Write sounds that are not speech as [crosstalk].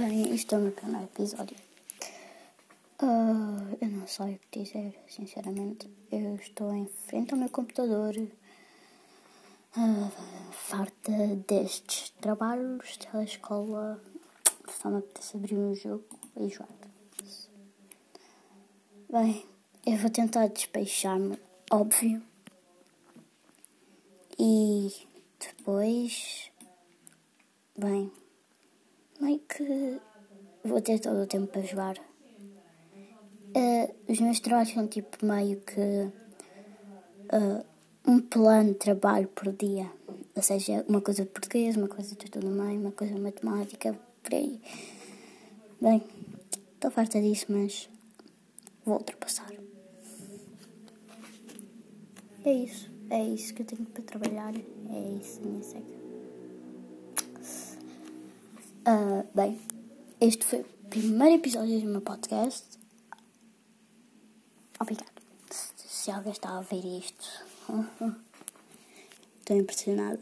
Bem, isto é o meu primeiro episódio. Uh, eu não sei o que dizer, sinceramente. Eu estou em frente ao meu computador, uh, farta destes trabalhos da escola. Só me apetece abrir um jogo e jogar. Bem, eu vou tentar despeixar-me, óbvio. E depois. Bem meio que vou ter todo o tempo para jogar. Uh, os meus trabalhos são tipo meio que uh, um plano de trabalho por dia. Ou seja, uma coisa de português, uma coisa de tudo meio, uma coisa de matemática, por aí. Bem, estou farta disso, mas vou ultrapassar. É isso. É isso que eu tenho para trabalhar. É isso, minha seca. Uh, bem, este foi o primeiro episódio do meu podcast. Obrigado. Se, se alguém está a ver isto, [laughs] estou impressionada.